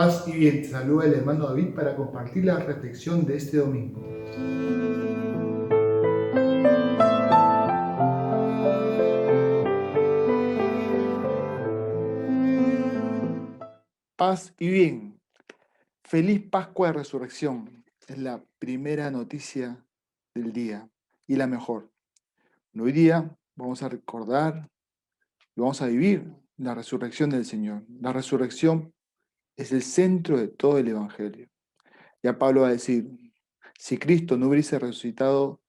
Paz y bien, saluda el hermano David para compartir la reflexión de este domingo. Paz y bien. Feliz Pascua de Resurrección. Es la primera noticia del día y la mejor. Hoy día vamos a recordar y vamos a vivir la resurrección del Señor. La resurrección es el centro de todo el Evangelio. Ya Pablo va a decir, si Cristo no hubiese resucitado,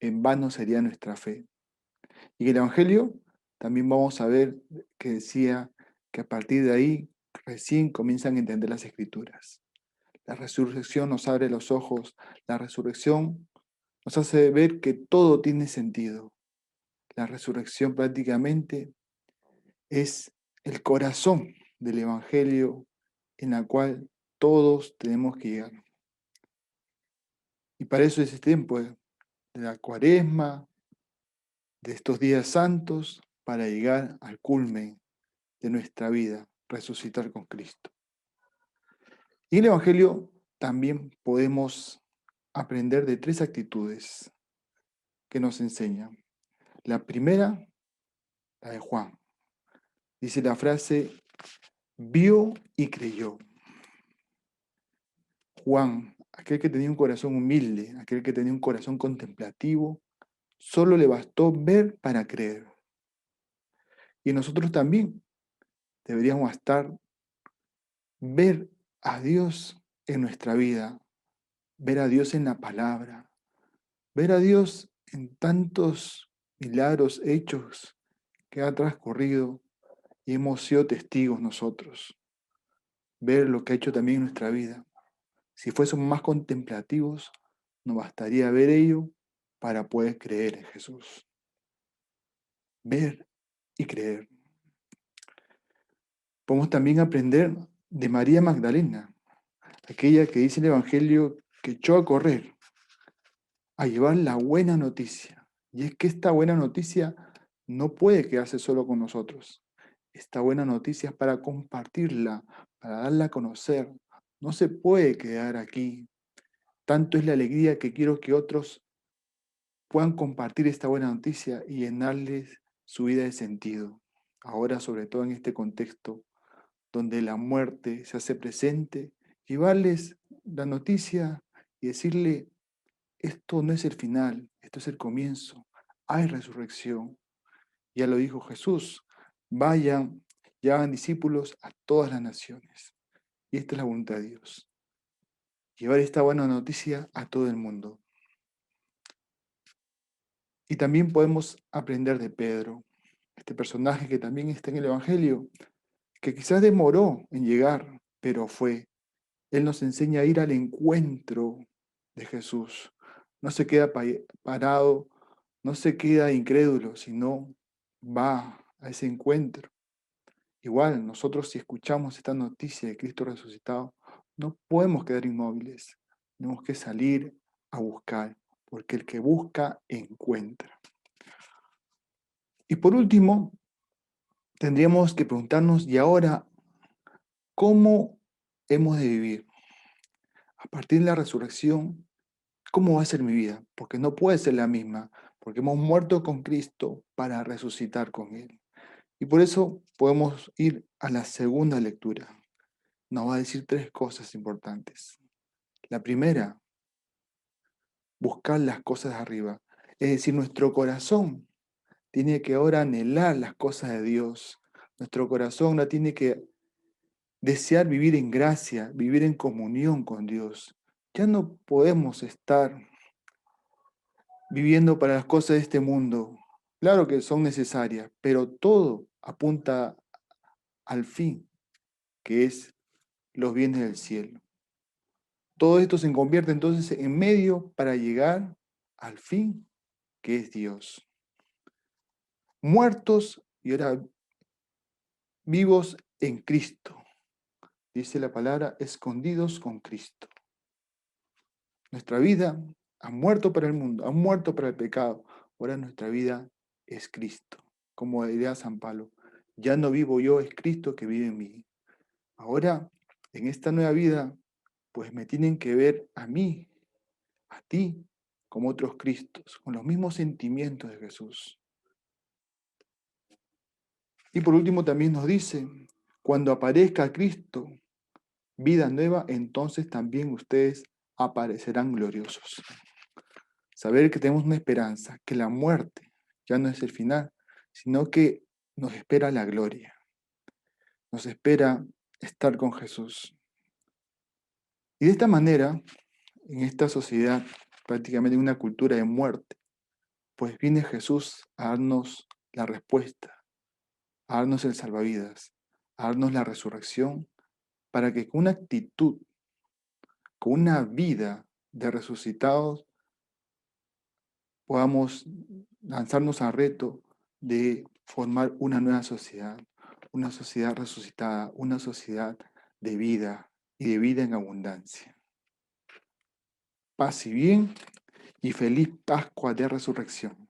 en vano sería nuestra fe. Y el Evangelio también vamos a ver que decía que a partir de ahí recién comienzan a entender las escrituras. La resurrección nos abre los ojos, la resurrección nos hace ver que todo tiene sentido. La resurrección prácticamente es el corazón del Evangelio en la cual todos tenemos que llegar. Y para eso es este tiempo de la cuaresma, de estos días santos, para llegar al culmen de nuestra vida, resucitar con Cristo. Y en el Evangelio también podemos aprender de tres actitudes que nos enseñan. La primera, la de Juan. Dice la frase, vio y creyó. Juan, aquel que tenía un corazón humilde, aquel que tenía un corazón contemplativo, solo le bastó ver para creer. Y nosotros también deberíamos estar, ver a Dios en nuestra vida, ver a Dios en la palabra, ver a Dios en tantos milagros hechos que ha transcurrido y hemos sido testigos nosotros. Ver lo que ha hecho también en nuestra vida. Si fuésemos más contemplativos, nos bastaría ver ello para poder creer en Jesús. Ver y creer. Podemos también aprender de María Magdalena, aquella que dice el Evangelio que echó a correr, a llevar la buena noticia. Y es que esta buena noticia no puede quedarse solo con nosotros esta buena noticia es para compartirla, para darla a conocer. No se puede quedar aquí. Tanto es la alegría que quiero que otros puedan compartir esta buena noticia y llenarles su vida de sentido. Ahora, sobre todo en este contexto donde la muerte se hace presente, llevarles la noticia y decirle, esto no es el final, esto es el comienzo, hay resurrección. Ya lo dijo Jesús, Vayan y hagan discípulos a todas las naciones. Y esta es la voluntad de Dios. Llevar esta buena noticia a todo el mundo. Y también podemos aprender de Pedro, este personaje que también está en el Evangelio, que quizás demoró en llegar, pero fue. Él nos enseña a ir al encuentro de Jesús. No se queda parado, no se queda incrédulo, sino va a ese encuentro. Igual, nosotros si escuchamos esta noticia de Cristo resucitado, no podemos quedar inmóviles. Tenemos que salir a buscar, porque el que busca, encuentra. Y por último, tendríamos que preguntarnos, ¿y ahora cómo hemos de vivir? A partir de la resurrección, ¿cómo va a ser mi vida? Porque no puede ser la misma, porque hemos muerto con Cristo para resucitar con Él. Y por eso podemos ir a la segunda lectura. Nos va a decir tres cosas importantes. La primera, buscar las cosas arriba. Es decir, nuestro corazón tiene que ahora anhelar las cosas de Dios. Nuestro corazón no tiene que desear vivir en gracia, vivir en comunión con Dios. Ya no podemos estar viviendo para las cosas de este mundo, Claro que son necesarias, pero todo apunta al fin, que es los bienes del cielo. Todo esto se convierte entonces en medio para llegar al fin, que es Dios. Muertos y ahora vivos en Cristo. Dice la palabra, escondidos con Cristo. Nuestra vida ha muerto para el mundo, ha muerto para el pecado. Ahora nuestra vida es Cristo. Como diría San Pablo, ya no vivo yo, es Cristo que vive en mí. Ahora en esta nueva vida, pues me tienen que ver a mí, a ti, como otros Cristos, con los mismos sentimientos de Jesús. Y por último también nos dice, cuando aparezca Cristo, vida nueva, entonces también ustedes aparecerán gloriosos. Saber que tenemos una esperanza, que la muerte ya no es el final, sino que nos espera la gloria. Nos espera estar con Jesús. Y de esta manera, en esta sociedad, prácticamente en una cultura de muerte, pues viene Jesús a darnos la respuesta, a darnos el salvavidas, a darnos la resurrección, para que con una actitud, con una vida de resucitados, podamos lanzarnos al reto de formar una nueva sociedad, una sociedad resucitada, una sociedad de vida y de vida en abundancia. Paz y bien y feliz Pascua de Resurrección.